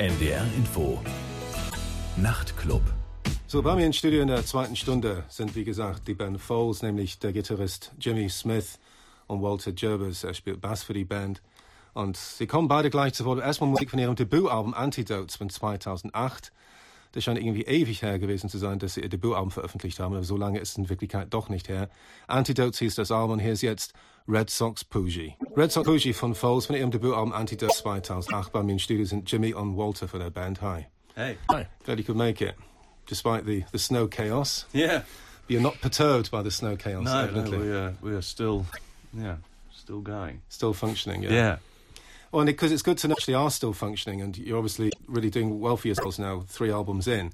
NDR Info. Nachtclub. So, bei mir im Studio in der zweiten Stunde sind, wie gesagt, die Band Foles, nämlich der Gitarrist Jimmy Smith und Walter Gerbers. Er spielt Bass für die Band. Und sie kommen beide gleich zu Wort. Erstmal Musik von ihrem Debütalbum Antidotes von 2008. Das scheint irgendwie ewig her gewesen zu sein, dass sie ihr Debütalbum veröffentlicht haben, aber so lange ist es in Wirklichkeit doch nicht her. Antidotes hieß das Album und hier ist jetzt Red Sox Poogie. Red Sox Poogie von Foles von ihrem Debütalbum Antidotes 2008. Bei mir im Studio sind Jimmy und Walter von der Band. Hi. Hey. Hi. Glad you could make it, despite the, the snow chaos. Yeah. But you're not perturbed by the snow chaos, No, no, evidently. we are, we are still, yeah, still going. Still functioning, yeah. Yeah. Well, because it's good to know actually are still functioning, and you're obviously really doing well for yourselves now, three albums in.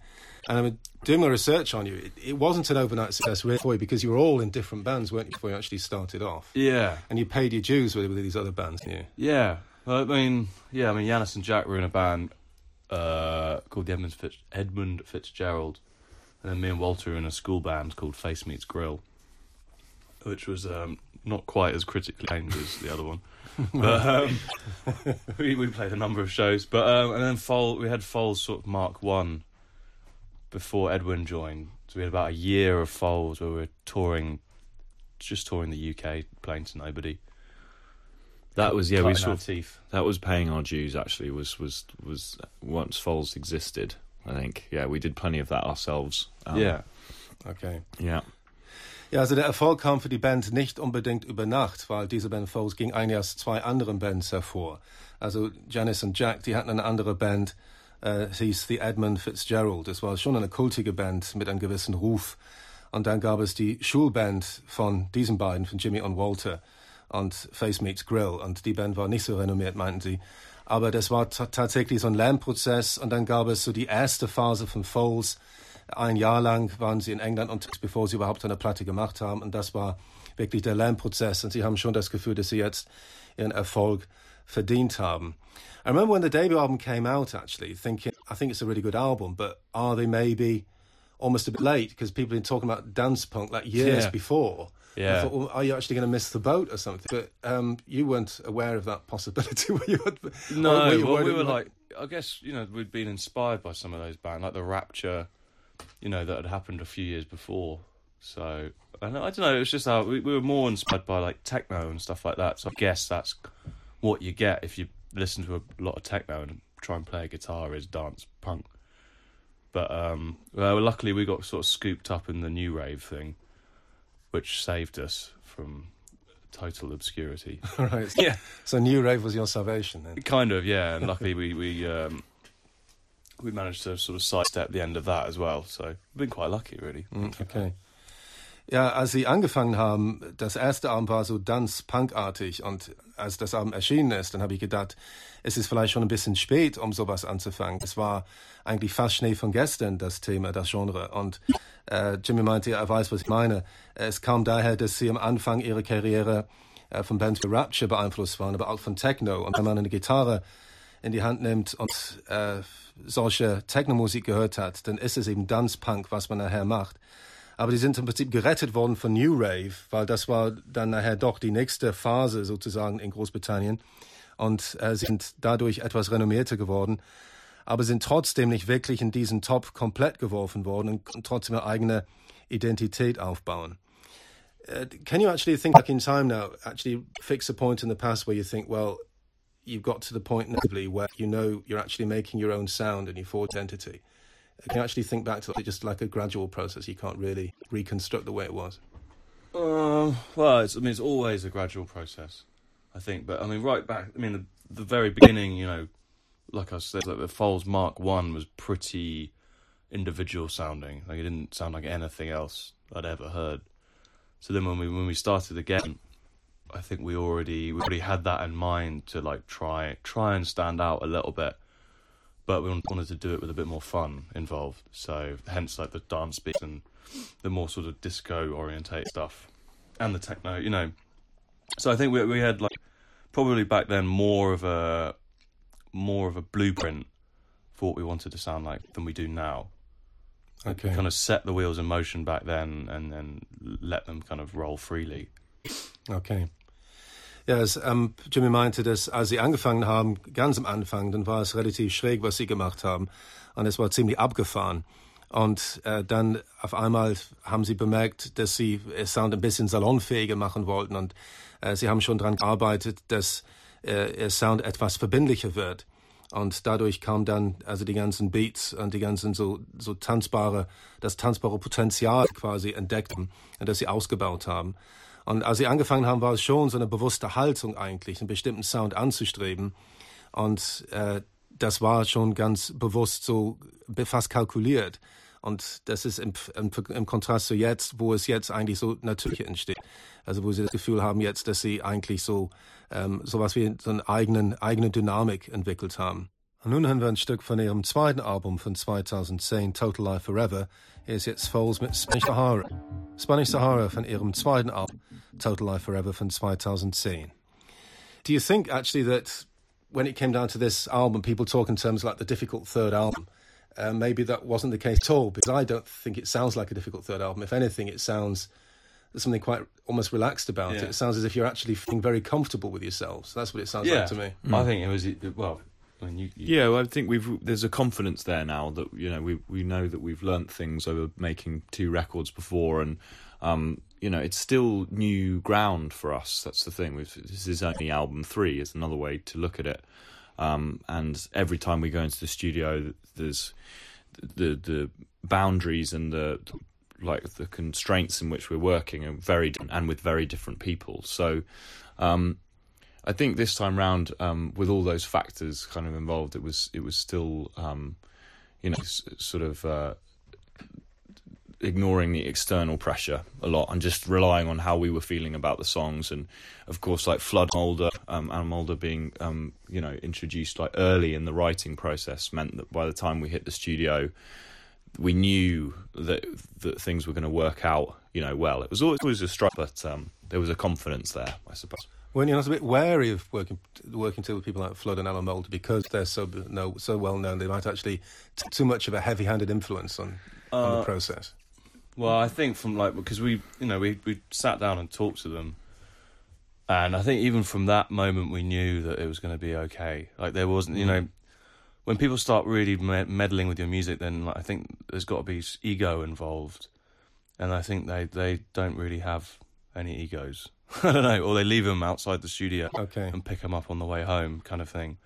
And I'm doing my research on you. It, it wasn't an overnight success really for you because you were all in different bands, weren't you, before you actually started off? Yeah. And you paid your dues with, with these other bands, didn't you? Yeah. Well, I mean, yeah, I mean, Yannis and Jack were in a band uh, called the Edmund, Fitz- Edmund Fitzgerald. And then me and Walter were in a school band called Face Meets Grill, which was um, not quite as critically aimed as the other one. But um, we, we played a number of shows. But um, And then Fol- we had Foals sort of Mark 1 before Edwin joined. So we had about a year of Foals where we were touring, just touring the UK, playing to nobody. That was yeah. We sort of, teeth. that was paying our dues. Actually, was was was once Foals existed. I think yeah, we did plenty of that ourselves. Um, yeah. Okay. yeah. Ja, also der Erfolg kam für die Band nicht unbedingt über Nacht, weil diese Band Foles ging eigentlich aus zwei anderen Bands hervor. Also Janice und Jack, die hatten eine andere Band, äh, es hieß The Edmund Fitzgerald. Das war schon eine kultige Band mit einem gewissen Ruf. Und dann gab es die Schulband von diesen beiden, von Jimmy und Walter und Face Meets Grill. Und die Band war nicht so renommiert, meinten sie. Aber das war ta- tatsächlich so ein Lernprozess. Und dann gab es so die erste Phase von Foles. Ein Jahr lang waren sie in England und bevor sie überhaupt eine Platte gemacht haben. Und das war wirklich der Lernprozess. Und sie haben schon das Gefühl, dass sie jetzt ihren Erfolg verdient haben. I remember when the debut album came out, actually, thinking, I think it's a really good album, but are they maybe almost a bit late? Because people have been talking about dance punk like years Yeah. before. Yeah. I thought, well, are you actually going to miss the boat or something? But um, you weren't aware of that possibility, were you? No, were you well, we were like, I guess you know we'd been inspired by some of those bands, like the Rapture, you know, that had happened a few years before. So I don't, I don't know. It was just how we, we were more inspired by like techno and stuff like that. So I guess that's what you get if you listen to a lot of techno and try and play a guitar is dance punk. But um, well, luckily we got sort of scooped up in the new rave thing, which saved us from total obscurity. right. yeah. So New Rave was your salvation then? Kind of, yeah. And luckily, we we um, we managed to sort of sidestep the end of that as well. So we've been quite lucky, really. Okay. Ja, als sie angefangen haben, das erste Album war so Dance-Punk-artig und als das Album erschienen ist, dann habe ich gedacht, es ist vielleicht schon ein bisschen spät, um sowas anzufangen. Es war eigentlich fast Schnee von gestern, das Thema, das Genre. Und äh, Jimmy meinte, er weiß, was ich meine. Es kam daher, dass sie am Anfang ihrer Karriere äh, von Bands wie Rapture beeinflusst waren, aber auch von Techno. Und wenn man eine Gitarre in die Hand nimmt und äh, solche Techno-Musik gehört hat, dann ist es eben Dance-Punk, was man nachher macht. Aber die sind im Prinzip gerettet worden von New Rave, weil das war dann nachher doch die nächste Phase sozusagen in Großbritannien und äh, sind dadurch etwas renommierter geworden, aber sind trotzdem nicht wirklich in diesen Topf komplett geworfen worden und trotzdem eine eigene Identität aufbauen. Uh, can you actually think back in time now, actually fix a point in the past where you think, well, you've got to the point inevitably where you know you're actually making your own sound and your full identity? Can you actually think back to it just like a gradual process? You can't really reconstruct the way it was. Um, well, it's, I mean, it's always a gradual process, I think. But I mean, right back, I mean, the, the very beginning, you know, like I said, like the Foals Mark One was pretty individual sounding. Like it didn't sound like anything else I'd ever heard. So then when we when we started again, I think we already we already had that in mind to like try try and stand out a little bit. But we wanted to do it with a bit more fun involved. So hence like the dance beats and the more sort of disco orientate stuff and the techno, you know. So I think we we had like probably back then more of a more of a blueprint for what we wanted to sound like than we do now. Okay. Kind of set the wheels in motion back then and then let them kind of roll freely. Okay. Ja, es, ähm, Jimmy meinte, dass als sie angefangen haben, ganz am Anfang, dann war es relativ schräg, was sie gemacht haben. Und es war ziemlich abgefahren. Und äh, dann auf einmal haben sie bemerkt, dass sie es Sound ein bisschen salonfähiger machen wollten. Und äh, sie haben schon daran gearbeitet, dass äh, Sound etwas verbindlicher wird. Und dadurch kam dann also die ganzen Beats und die ganzen so, so tanzbare, das tanzbare Potenzial quasi entdeckt das sie ausgebaut haben. Und als sie angefangen haben, war es schon so eine bewusste Haltung eigentlich, einen bestimmten Sound anzustreben. Und äh, das war schon ganz bewusst so fast kalkuliert. Und das ist im, im, im, Kontrast zu jetzt, wo es jetzt eigentlich so natürlich entsteht. Also wo sie das Gefühl haben jetzt, dass sie eigentlich so ähm, sowas wie so eine eigenen, eigene Dynamik entwickelt haben. Und nun hören wir ein Stück von ihrem zweiten Album von 2010, Total Life Forever. Ist jetzt Foals mit Spanish Sahara. Spanish Sahara von ihrem zweiten Album, Total Life Forever von 2010. Do you think actually that when it came down to this album, people talk in terms like the difficult third album? Uh, maybe that wasn't the case at all because I don't think it sounds like a difficult third album. If anything, it sounds there's something quite almost relaxed about yeah. it. It sounds as if you're actually feeling very comfortable with yourselves. That's what it sounds yeah. like to me. I think it was well. You, you... Yeah, well, I think we've there's a confidence there now that you know we we know that we've learnt things over making two records before, and um, you know it's still new ground for us. That's the thing. We've, this is only album three. Is another way to look at it. Um, and every time we go into the studio, there's the the boundaries and the like the constraints in which we're working are very and with very different people. So um, I think this time round, um, with all those factors kind of involved, it was it was still um, you know s- sort of. Uh, ignoring the external pressure a lot and just relying on how we were feeling about the songs and of course like flood Moulder um and Moulder being um you know introduced like early in the writing process meant that by the time we hit the studio we knew that that things were going to work out, you know, well. It was always, always a struggle, but um, there was a confidence there, I suppose. Weren't you not a bit wary of working working with people like Flood and Alan Moulder because they're so no, so well known? They might actually take too much of a heavy-handed influence on, uh, on the uh, process. Well, I think from like because we, you know, we we sat down and talked to them, and I think even from that moment we knew that it was going to be okay. Like there wasn't, you mm. know, when people start really meddling with your music, then like, I think there's got to be ego involved, and I think they they don't really have any egos. I don't know, or they leave them outside the studio okay. and pick them up on the way home, kind of thing.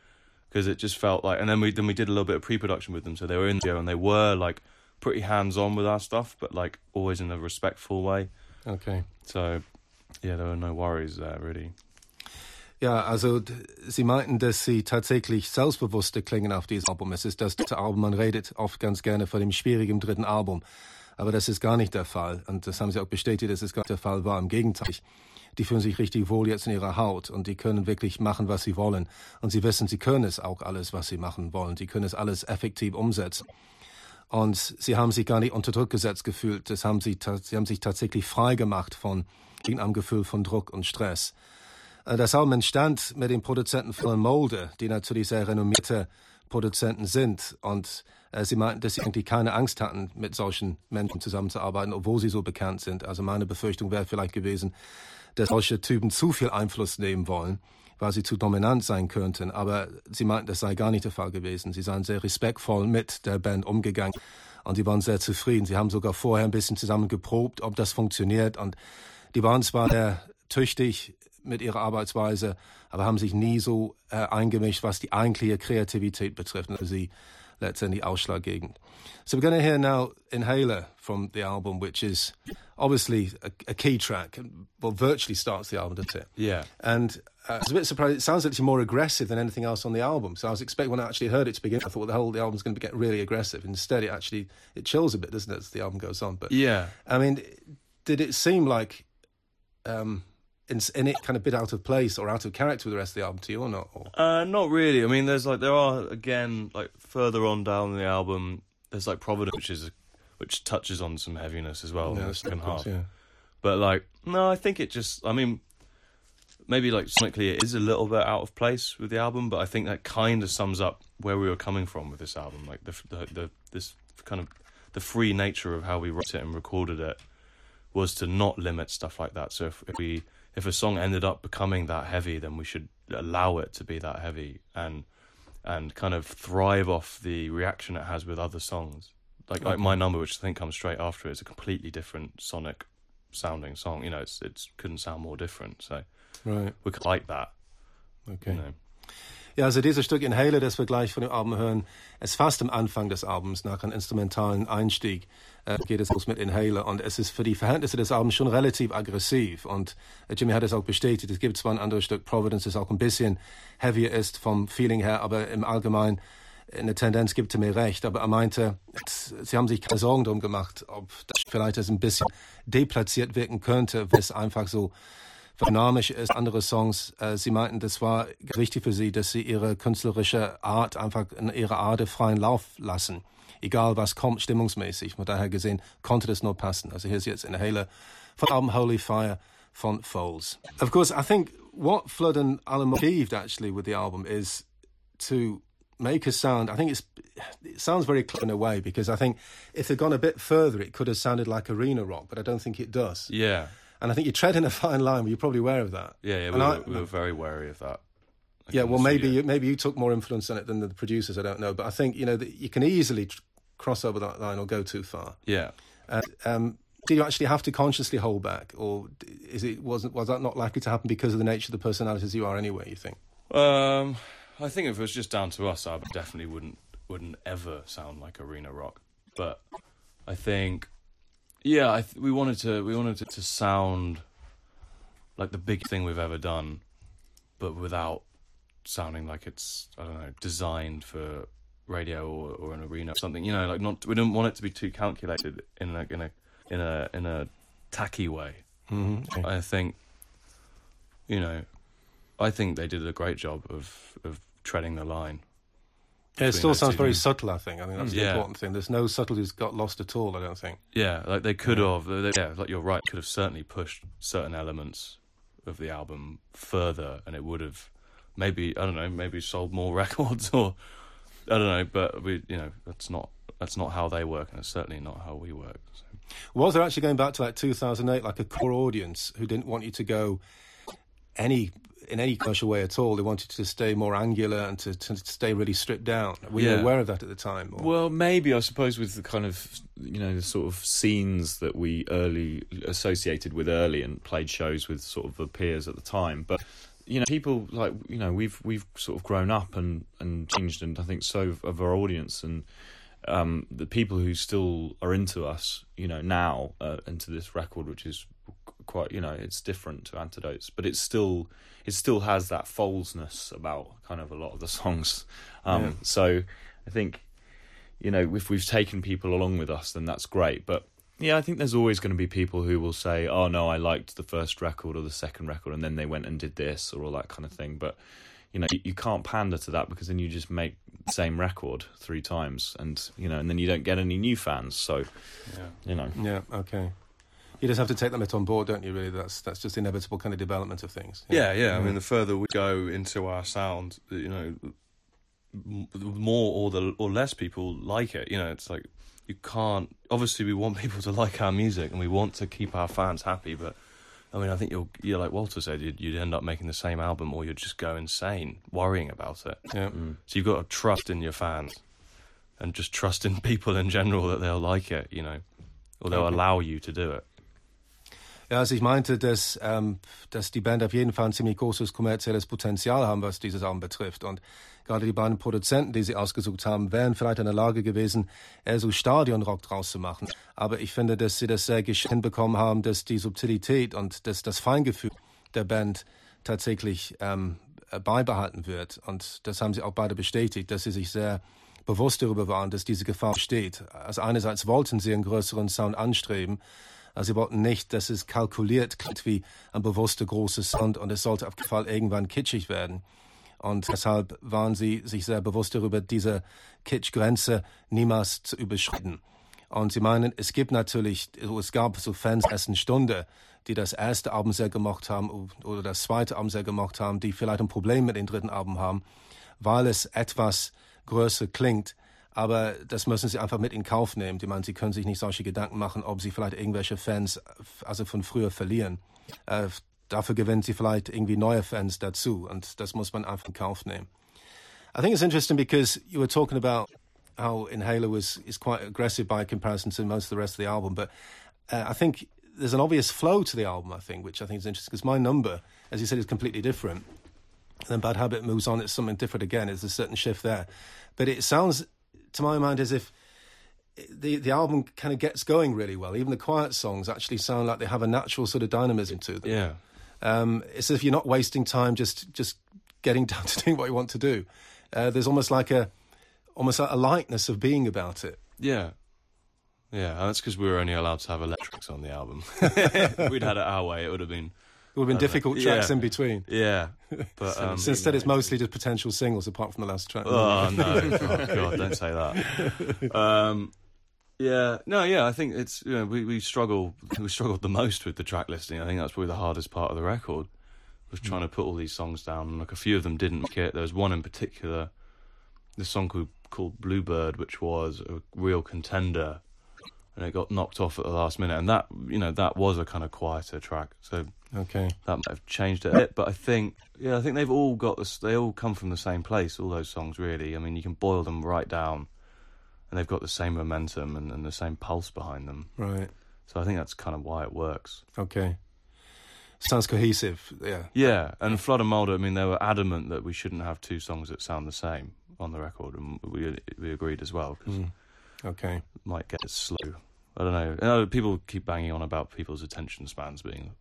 Because it just felt like, and then we then we did a little bit of pre-production with them, so they were in the studio and they were like pretty hands-on with our stuff, but like always in a respectful way. Okay. So, yeah, there were no worries there really. Ja, also Sie meinten, dass Sie tatsächlich selbstbewusster klingen auf diesem Album. Es ist das dritte Album, man redet oft ganz gerne von dem schwierigen dritten Album. Aber das ist gar nicht der Fall. Und das haben Sie auch bestätigt, dass es gar nicht der Fall war. Im Gegenteil. Die fühlen sich richtig wohl jetzt in ihrer Haut und die können wirklich machen, was sie wollen. Und sie wissen, sie können es auch alles, was sie machen wollen. Sie können es alles effektiv umsetzen. Und sie haben sich gar nicht unter Druck gesetzt gefühlt. Das haben sie, sie haben sich tatsächlich frei gemacht von irgendeinem Gefühl von Druck und Stress. Äh, das Album entstand mit dem Produzenten Phil Molde, die natürlich sehr renommierte Produzenten sind. Und äh, sie meinten, dass sie eigentlich keine Angst hatten, mit solchen Menschen zusammenzuarbeiten, obwohl sie so bekannt sind. Also meine Befürchtung wäre vielleicht gewesen, dass solche Typen zu viel Einfluss nehmen wollen, weil sie zu dominant sein könnten. Aber sie meinten, das sei gar nicht der Fall gewesen. Sie seien sehr respektvoll mit der Band umgegangen und sie waren sehr zufrieden. Sie haben sogar vorher ein bisschen zusammen geprobt, ob das funktioniert. Und die waren zwar sehr tüchtig mit ihrer Arbeitsweise, aber haben sich nie so äh, eingemischt, was die eigentliche Kreativität betrifft. für sie letztendlich ausschlaggebend. So we're going to hear now Inhaler from the album, which is obviously a, a key track. Well, virtually starts the album, doesn't it? Yeah. And uh, I was a bit surprised. It sounds actually more aggressive than anything else on the album. So I was expecting when I actually heard it to begin, I thought well, the whole the album's going to get really aggressive. Instead, it actually it chills a bit, doesn't it, as the album goes on? But yeah, I mean, did it seem like um, in, in it kind of bit out of place or out of character with the rest of the album to you or not? Or? Uh, not really. I mean, there's like there are again like further on down the album. There's like Providence, which is which touches on some heaviness as well yeah, in the second half. Yeah. But like, no, I think it just. I mean, maybe like sonically it is a little bit out of place with the album, but I think that kind of sums up where we were coming from with this album. Like the the, the this kind of the free nature of how we wrote it and recorded it was to not limit stuff like that. So if, if we if a song ended up becoming that heavy, then we should allow it to be that heavy and and kind of thrive off the reaction it has with other songs. Like like my number, which I think comes straight after it, is a completely different sonic sounding song. You know, it's it's couldn't sound more different. So Right. we could like that. Okay. You know. Ja, also dieses Stück Inhaler, das wir gleich von dem Album hören, ist fast am Anfang des Albums, nach einem instrumentalen Einstieg, äh, geht es los mit Inhaler. Und es ist für die Verhältnisse des Albums schon relativ aggressiv. Und äh, Jimmy hat es auch bestätigt. Es gibt zwar ein anderes Stück, Providence, das auch ein bisschen heavier ist vom Feeling her, aber im Allgemeinen eine Tendenz gibt er mir recht. Aber er meinte, sie haben sich keine Sorgen darum gemacht, ob das vielleicht ein bisschen deplatziert wirken könnte, weil es einfach so dynamisch ist, andere Songs. Äh, sie meinten, das war wichtig für sie, dass sie ihre künstlerische Art einfach in ihrer Art freien Lauf lassen. Egal was kommt, stimmungsmäßig. Von daher gesehen konnte das nur passen. Also hier ist jetzt Inhaler von Album Holy Fire von Foles. Of course, I think what Flood and Alan achieved actually with the album is to make a sound. I think it's it sounds very clever in a way because I think if they'd gone a bit further, it could have sounded like arena rock, but I don't think it does. Yeah, And I think you're treading a fine line. But you're probably aware of that. yeah, yeah. We, I- we were very wary of that. Like yeah, well, maybe you, maybe you took more influence on it than the producers. I don't know, but I think you know that you can easily tr- cross over that line or go too far. Yeah. And um, do you actually have to consciously hold back, or is it wasn't was that not likely to happen because of the nature of the personalities you are anyway? You think? Um, I think if it was just down to us, I definitely wouldn't wouldn't ever sound like arena rock. But I think, yeah, I th- we wanted to we wanted it to sound like the big thing we've ever done, but without sounding like it's I don't know designed for radio or, or an arena or something. You know, like not we didn't want it to be too calculated in like in a in a in a tacky way. Mm-hmm. I think, you know, I think they did a great job of of treading the line. Yeah, it still sounds very subtle. I think. I think that's the Yeah. important thing. There's no subtleties got lost at all. I don't think. Yeah, like they could have. they- Yeah, like you're right. Could have certainly pushed certain elements of the album further, and it would have maybe I don't know, maybe sold more records or I don't know. But we, you know, that's not that's not how they work, and it's certainly not how we work. So. Was there actually going back to like 2008, like a core audience who didn't want you to go any in any commercial way at all? They wanted to stay more angular and to, to stay really stripped down. Were you aware of that at the time? or- Well, maybe I suppose with the kind of you know the sort of scenes that we early associated with early and played shows with sort of the peers at the time, but you know people like you know we've we've sort of grown up and and changed, and I think so of our audience and. Um, the people who still are into us, you know, now uh, into this record, which is quite, you know, it's different to Antidotes, but it's still, it still has that folesness about kind of a lot of the songs. Um, Yeah. So I think you know, if we've taken people along with us, then that's great. But yeah, I think there's always going to be people who will say, "Oh no, I liked the first record or the second record, and then they went and did this or all that kind of thing." But you know, you, you can't pander to that because then you just make the same record three times, and you know, and then you don't get any new fans. So Yeah. you know, yeah, okay. You just have to take them on board, don't you? Really, that's that's just the inevitable kind of development of things. Yeah, yeah. I mean, mm. the further we go into our sound, you know, more or the or less people like it. You know, it's like you can't. Obviously, we want people to like our music, and we want to keep our fans happy. But I mean, I think you'll, you're like Walter said, you'd, you'd end up making the same album, or you'd just go insane worrying about it. yeah. Mm. So you've got to trust in your fans, and just trust in people in general that they'll like it. You know, or they'll Okay. allow you to do it. Ja, also ich meinte, dass, ähm, dass die Band auf jeden Fall ein ziemlich großes kommerzielles Potenzial haben, was dieses Album betrifft. Und gerade die beiden Produzenten, die sie ausgesucht haben, wären vielleicht in der Lage gewesen, eher so Stadionrock draus zu machen. Aber ich finde, dass sie das sehr geschickt hinbekommen haben, dass die Subtilität und dass das Feingefühl der Band tatsächlich ähm, äh, beibehalten wird. Und das haben sie auch beide bestätigt, dass sie sich sehr bewusst darüber waren, dass diese Gefahr besteht. Also einerseits wollten sie einen größeren Sound anstreben, also sie wollten nicht, dass es kalkuliert klingt wie ein bewusster großer Sound und es sollte auf jeden Fall irgendwann kitschig werden. Und deshalb waren sie sich sehr bewusst darüber, diese Kitschgrenze niemals zu überschreiten. Und sie meinen, es gibt natürlich, es gab so Fans ersten Stunde, die das erste Album sehr gemocht haben oder das zweite Album sehr gemocht haben, die vielleicht ein Problem mit dem dritten Album haben, weil es etwas größer klingt. Aber das müssen sie einfach mit in Kauf nehmen. Die meinen, sie können sich nicht solche Gedanken machen, ob sie vielleicht irgendwelche Fans, also von früher verlieren. Äh, dafür gewinnt sie vielleicht irgendwie neue Fans dazu. Und das muss man einfach in Kauf nehmen. I think it's interesting because you were talking about how Inhaler was is quite aggressive by comparison to most of the rest of the album, but uh, I think there's an obvious flow to the album. I think, which I think is interesting because my number, as you said, is completely different. And then Bad Habit moves on; it's something different again. There's a certain shift there, but it sounds, to my mind, is if the the album kind of gets going really well. Even the quiet songs actually sound like they have a natural sort of dynamism to them. Yeah. Um, it's as if you're not wasting time just just getting down to doing what you want to do. Uh, there's almost like a almost like a lightness of being about it. Yeah. Yeah, and that's because we were only allowed to have electrics on the album. We'd had it our way, it would have been. It would have been difficult yeah. tracks in between. Yeah, but um, so instead, it's mostly just potential singles, apart from the last track. Oh no! oh god, don't say that. Um, yeah, no, yeah. I think it's you know we we struggle we struggled the most with the track listing. I think that's probably the hardest part of the record was trying to put all these songs down. Like a few of them didn't make it. There was one in particular, this song called called Bluebird, which was a real contender, and it got knocked off at the last minute. And that you know that was a kind of quieter track, so Okay. that might have changed it a bit. But I think yeah, I think they've all got this. They all come from the same place. All those songs really. I mean, you can boil them right down, and they've got the same momentum and, and the same pulse behind them. Right. So I think that's kind of why it works. Okay. Sounds cohesive. Yeah. Yeah, and Flood and Moulder, I mean, they were adamant that we shouldn't have two songs that sound the same on the record, and we we agreed as well because Mm. Okay. might get slow. I don't know. I know. People keep banging on about people's attention spans being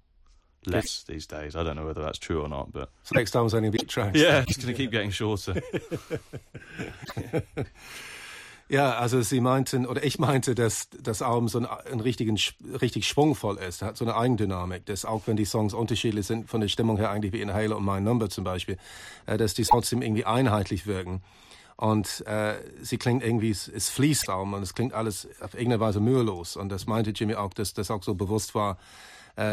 less these days. I don't know whether that's true or not, but So next time was only a bit tracks. yeah, it's going to keep getting shorter. Ja, also sie meinten, oder ich meinte, dass das Album so einen, einen richtigen, richtig schwungvoll ist. Hat so eine Eigendynamik, dass auch wenn die Songs unterschiedlich sind, von der Stimmung her eigentlich wie Inhaler und My Number zum Beispiel, äh, dass die trotzdem irgendwie einheitlich wirken. Und äh, sie klingt irgendwie, es, es fließt Raum und es klingt alles auf irgendeine Weise mühelos. Und das meinte Jimmy auch, dass das auch so bewusst war,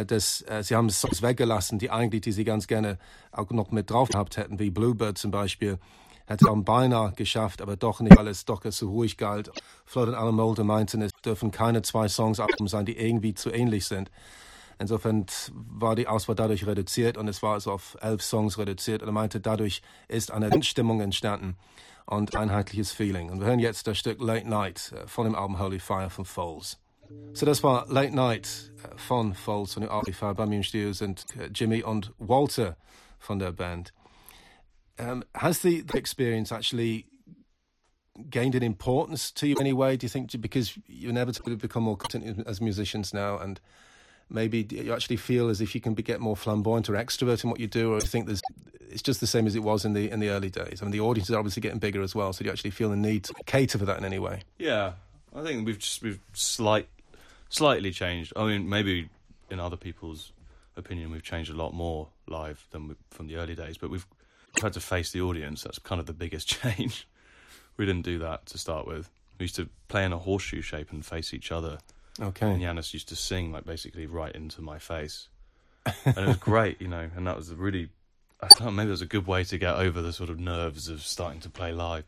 dass äh, sie haben Songs weggelassen, die eigentlich, die sie ganz gerne auch noch mit drauf gehabt hätten, wie Bluebird zum Beispiel. Hätte auch beinahe geschafft, aber doch nicht, weil es doch so ruhig galt. Flood und Alan Mulder meinten, es dürfen keine zwei Songs Alben sein, die irgendwie zu ähnlich sind. Insofern war die Auswahl dadurch reduziert und es war also auf elf Songs reduziert. Und er meinte, dadurch ist eine Stimmung entstanden und einheitliches Feeling. Und wir hören jetzt das Stück Late Night äh, von dem Album Holy Fire von Foles. So das war Late Night von Foals von Holy Fire. Bei mir im Jimmy und Walter von der Band. Um, has the, the experience actually gained in importance to you anyway? Do you think because you're inevitably become more competent as musicians now, and maybe you actually feel as if you can be, get more flamboyant or extrovert in what you do, or do you think there's it's just the same as it was in the in the early days? I mean, the audience is obviously getting bigger as well, so do you actually feel the need to cater for that in any way? yeah, I think we've just we've slight slightly changed. I mean, maybe in other people's opinion, we've changed a lot more live than we, from the early days, but we've had to face the audience. That's kind of the biggest change. we didn't do that to start with. We used to play in a horseshoe shape and face each other. Okay. And Yannis used to sing like basically right into my face, and it was great, you know. And that was a really, I don't know, maybe it was a good way to get over the sort of nerves of starting to play live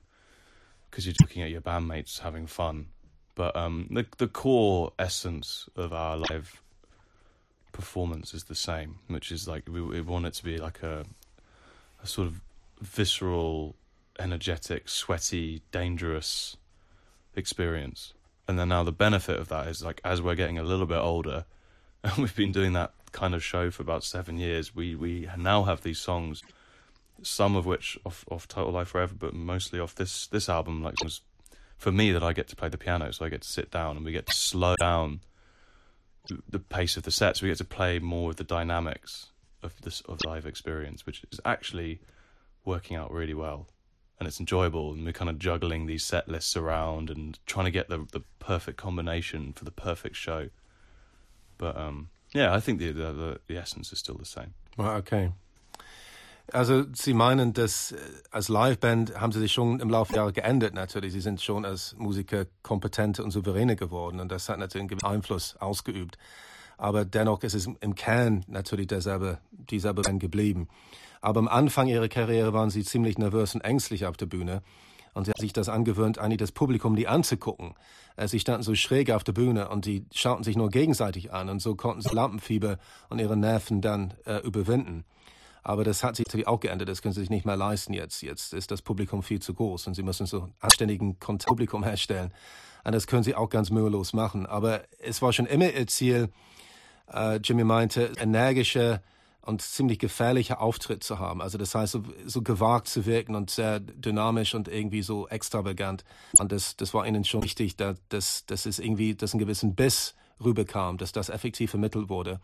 because you're looking at your bandmates having fun. But um, the the core essence of our live performance is the same, which is like we, we want it to be like a a sort of visceral, energetic, sweaty, dangerous experience. And then now the benefit of that is like as we're getting a little bit older, and we've been doing that kind of show for about seven years, we we now have these songs, some of which off off Total Life Forever, but mostly off this this album. Like was for me that I get to play the piano, so I get to sit down and we get to slow down the- pace of the sets. We get to play more of the dynamics of this of live experience, which is actually working out really well and it's enjoyable and we're kind of juggling these set lists around and trying to get the the perfect combination for the perfect show but um yeah i think the the, the, the essence is still the same Right, okay. Also Sie meinen, dass äh, als Liveband haben Sie sich schon im Laufe der Jahre geändert natürlich. Sie sind schon als Musiker kompetenter und souveräner geworden und das hat natürlich einen gewissen Einfluss ausgeübt. Aber dennoch ist es im Kern natürlich derselbe, dieselbe Band geblieben. Aber am Anfang Ihrer Karriere waren Sie ziemlich nervös und ängstlich auf der Bühne. Und sie hat sich das angewöhnt, eigentlich das Publikum die anzugucken. Äh, sie standen so schräg auf der Bühne und die schauten sich nur gegenseitig an und so konnten sie Lampenfieber und ihre Nerven dann äh, überwinden. Aber das hat sich natürlich auch geändert. Das können sie sich nicht mehr leisten jetzt. Jetzt ist das Publikum viel zu groß und sie müssen so einen anständigen Kontakt Publikum herstellen. Und das können sie auch ganz mühelos machen. Aber es war schon immer ihr Ziel, äh, Jimmy meinte, energische und ziemlich gefährlicher Auftritt zu haben. Also das heißt, so, so, gewagt zu wirken und sehr dynamisch und irgendwie so extravagant. Und das, das war ihnen schon wichtig, dass, dass, dass es irgendwie, dass ein gewissen Biss rüberkam, dass das effektiv vermittelt wurde.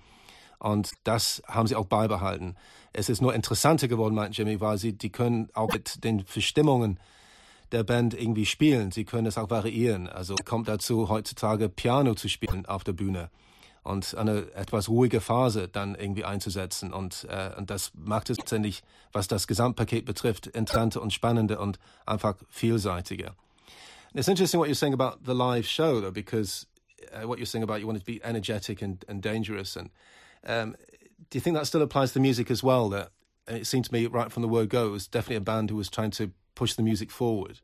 Und das haben sie auch beibehalten. Es ist nur interessanter geworden, meint Jimmy, weil sie, die können auch mit den Verstimmungen der Band irgendwie spielen. Sie können es auch variieren. Also kommt dazu, heutzutage Piano zu spielen auf der Bühne und eine etwas ruhige Phase dann irgendwie einzusetzen. Und, äh, und das macht es letztendlich, was das Gesamtpaket betrifft, interessanter und spannender und einfach vielseitiger. it's interesting what you're saying about the live show, though, because uh, what you're saying about you want to be energetic and, and dangerous. And um, do you think that still applies to music as well? That it seemed to me, right from the word go, it was definitely a band who was trying to push the music forward,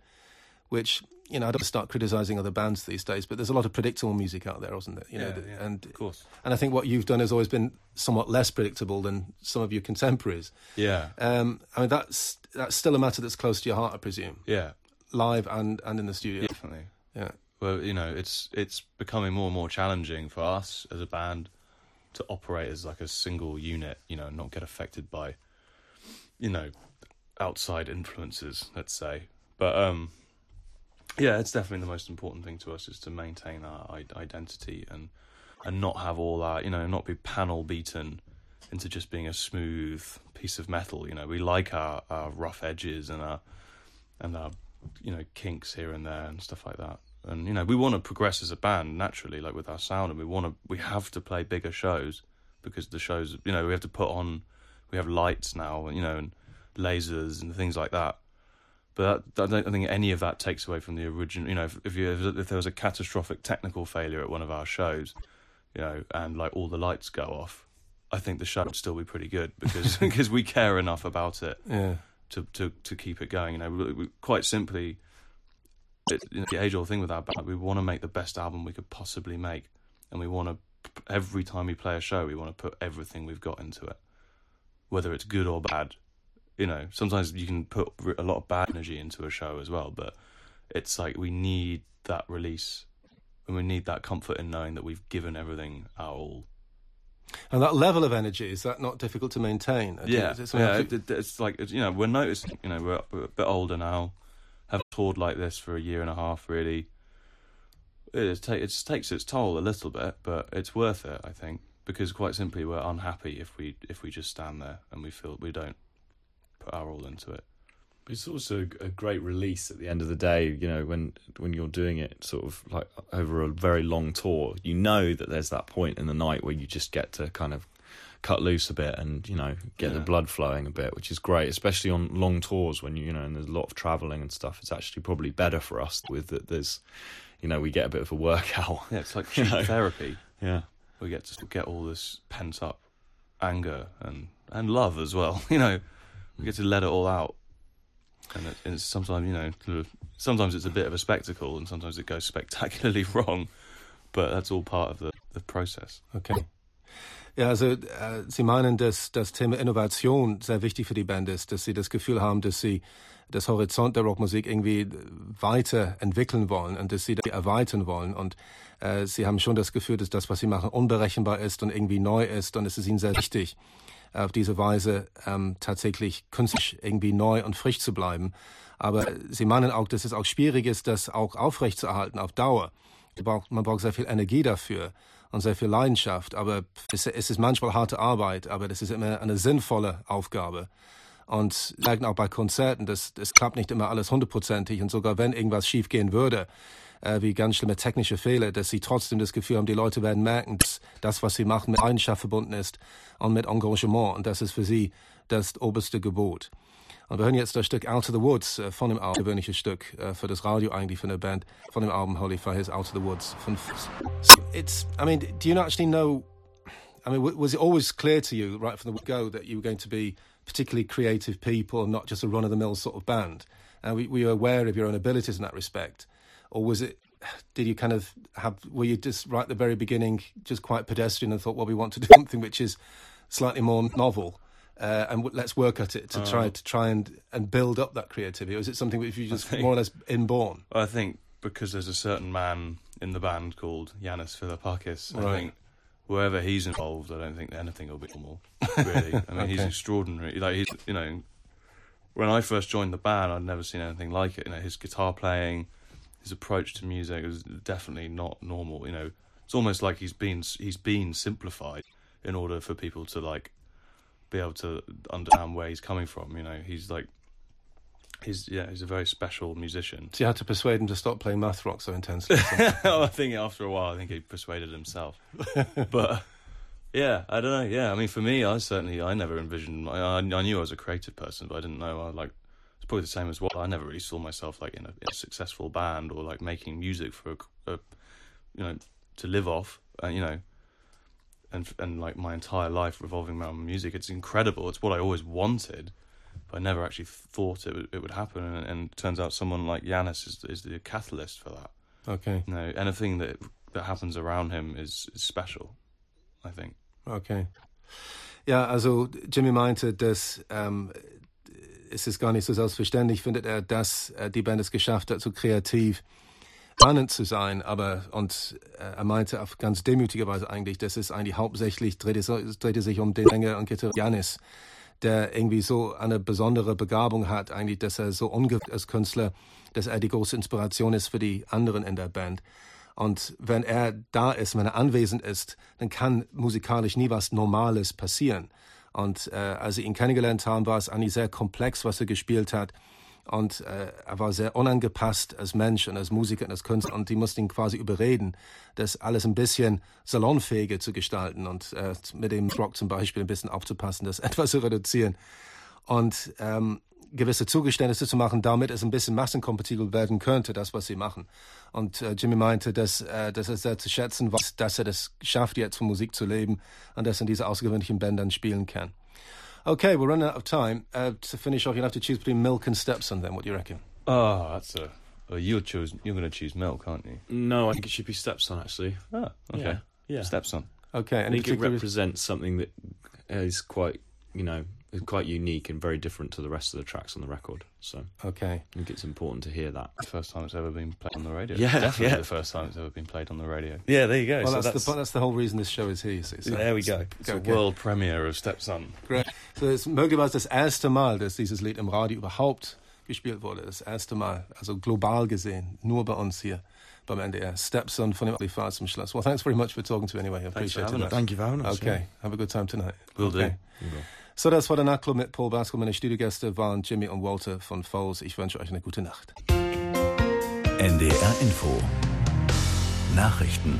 which you know, I don't start criticizing other bands these days, but there's a lot of predictable music out there, isn't there? You yeah, know, yeah, and of course. And I think what you've done has always been somewhat less predictable than some of your contemporaries. Yeah. Um, I mean, that's that's still a matter that's close to your heart, I presume. Yeah. Live and and in the studio. Definitely. Yeah. Well, you know, it's it's becoming more and more challenging for us as a band to operate as like a single unit. You know, not get affected by, you know, outside influences. Let's say, but um yeah, it's definitely the most important thing to us is to maintain our identity and and not have all our you know not be panel beaten into just being a smooth piece of metal. You know, we like our, our rough edges and our and our you know kinks here and there and stuff like that. And you know, we want to progress as a band naturally, like with our sound, and we want to we have to play bigger shows because the shows you know we have to put on we have lights now, you know, and lasers and things like that but I don't think any of that takes away from the original. You know, if, if, you, if there was a catastrophic technical failure at one of our shows, you know, and like all the lights go off, I think the show would still be pretty good because because we care enough about it yeah. to, to to keep it going. You know, we, we, quite simply, you know, the age old thing with our band, we want to make the best album we could possibly make, and we want to every time we play a show, we want to put everything we've got into it, whether it's good or bad you know, sometimes you can put a lot of bad energy into a show as well, but it's like we need that release and we need that comfort in knowing that we've given everything our all. And that level of energy is that not difficult to maintain? Yeah, it's, yeah. It, it's like you know we're noticing. You know we're, we're, a bit older now, have toured like this for a year and a half. Really, it, it just takes its toll a little bit, but it's worth it. I think because quite simply we're unhappy if we if we just stand there and we feel we don't put our all into it. It's also a great release at the end of the day. You know, when when you're doing it sort of like over a very long tour, you know that there's that point in the night where you just get to kind of cut loose a bit and you know get yeah. the blood flowing a bit, which is great, especially on long tours when you you know and there's a lot of traveling and stuff. It's actually probably better for us with that. There's you know we get a bit of a workout. Yeah, it's like cheap you know? therapy. Yeah, we get to get all this pent up anger and and love as well. You know we get to let it all out. And, it, it's sometimes, you know, sometimes it's a bit of a spectacle, and sometimes it goes spectacularly wrong. But that's all part of the, the process. Okay. Ja, also äh, Sie meinen, dass das Thema Innovation sehr wichtig für die Band ist, dass Sie das Gefühl haben, dass Sie das Horizont der Rockmusik irgendwie weiterentwickeln wollen und dass Sie das erweitern wollen. Und äh, Sie haben schon das Gefühl, dass das, was Sie machen, unberechenbar ist und irgendwie neu ist und es ist Ihnen sehr wichtig, auf diese Weise ähm, tatsächlich künstlich irgendwie neu und frisch zu bleiben. Aber Sie meinen auch, dass es auch schwierig ist, das auch aufrechtzuerhalten auf Dauer. Man braucht sehr viel Energie dafür und sehr viel Leidenschaft. Aber es, ist manchmal harte Arbeit, aber das ist immer eine sinnvolle Aufgabe. Und merken auch bei Konzerten, das, das klappt nicht immer alles hundertprozentig. Und sogar wenn irgendwas schiefgehen würde, äh, wie ganz schlimme technische Fehler, dass sie trotzdem das Gefühl haben, die Leute werden merken, dass das, was sie machen, mit Leidenschaft verbunden ist und mit Engagement. Und das ist für sie das oberste Gebot. Und wir hören jetzt das Stück Out of the Woods äh, von dem Album, gewöhnliches Stück äh, für das Radio eigentlich von der Band, von dem Album Holy Fire, Out of the Woods. Von, so it's, I mean, do you actually know, I mean, was it always clear to you right from the go that you were going to be particularly creative people and not just a run-of-the-mill sort of band? Were, were you aware of your own abilities in that respect, or was it? Did you kind of have? Were you just right at the very beginning, just quite pedestrian, and thought, well, we want to do something which is slightly more novel, uh, and w- let's work at it to try to try and and build up that creativity, or is it something which you just think- more or less inborn? I think because there's a certain man in the band called Yannis Philippakis, I think wherever he's involved, I don't think anything will be normal. Really, I mean, he's extraordinary. Like he's, you know, when I first joined the band, I'd never seen anything like it. You know, his guitar playing, his approach to music was definitely not normal. You know, it's almost like he's been he's been simplified in order for people to like be able to understand where he's coming from. You know, he's like. He's yeah, he's a very special musician. So you had to persuade him to stop playing math rock so intensely. I think after a while, I think he persuaded himself. but yeah, I don't know. Yeah, I mean, for me, I certainly I never envisioned. I, I I knew I was a creative person, but I didn't know. I like it's probably the same as what I never really saw myself like in a, in a successful band or like making music for a, a you know to live off. Uh, you know. And, and like my entire life revolving around music, it's incredible. It's what I always wanted, but I never actually thought it would, it would happen. And, and it turns out someone like Yannis is is the catalyst for that. okay, You No, anything that that happens around him is, is special. I think. okay. Ja, also Jimmy meinte, dass ähm, es ist gar nicht so selbstverständlich, findet er, dass äh, die Band es geschafft hat, so kreativ spannend zu sein, aber und äh, er meinte auf ganz demütige Weise eigentlich, dass es eigentlich hauptsächlich drehte, drehte sich um den Sänger und Gitarre Janis, der irgendwie so eine besondere Begabung hat, eigentlich, dass er so ungewöhnlich als Künstler, dass er die große Inspiration ist für die anderen in der Band. Und wenn er da ist, wenn er anwesend ist, dann kann musikalisch nie was Normales passieren. Und äh, als sie ihn kennengelernt haben, war es eigentlich sehr komplex, was er gespielt hat. Und äh, er war sehr unangepasst als Mensch und als Musiker und als Künstler. Und die mussten ihn quasi überreden, das alles ein bisschen salonfähiger zu gestalten und äh, mit dem Rock zum Beispiel ein bisschen aufzupassen, das etwas zu reduzieren. Und ähm, gewisse Zugeständnisse zu machen, damit es ein bisschen massenkompatibel werden könnte, das, was sie machen. Und äh, Jimmy meinte, dass, äh, dass er sehr zu schätzen weiß, dass er das schafft, jetzt von Musik zu leben und dass er in diese außergewöhnlichen Bändern spielen kann. Okay, we're running out of time. Uh, to finish off, you'll have to choose between Milk and Stepson then. What do you reckon? Oh, that's a. Well, you choose. You're going to choose milk, aren't you? No, I think it should be stepson actually. Oh, okay. Yeah, yeah. Stepson. Okay, I and think it particular represents something that is quite, you know, is quite unique and very different to the rest of the tracks on the record. So Okay. I think it's important to hear that. The first time it's ever been played on the radio. Yeah, definitely yeah. the first time it's ever been played on the radio. Yeah, there you go. Well, that's, the that's the whole reason this show is here. You see. So, there we go. It's a Okay. world premiere of Stepson. Great. So, it's ist möglicherweise das erste Mal, dass dieses Lied im Radio überhaupt gespielt wurde. Das erste Mal, also global gesehen, nur bei uns hier beim NDR. Stepson von dem Ali Fahrt zum Schluss. Well, thanks very much for talking to me anyway. I Thanks appreciate having it. us. Thank you for having us. Okay, have a good time tonight. Will okay. do. So, das war der Nachtclub mit Paul Basco. Meine Studiogäste waren Jimmy und Walter von Foles. Ich wünsche euch eine gute Nacht. NDR Info Nachrichten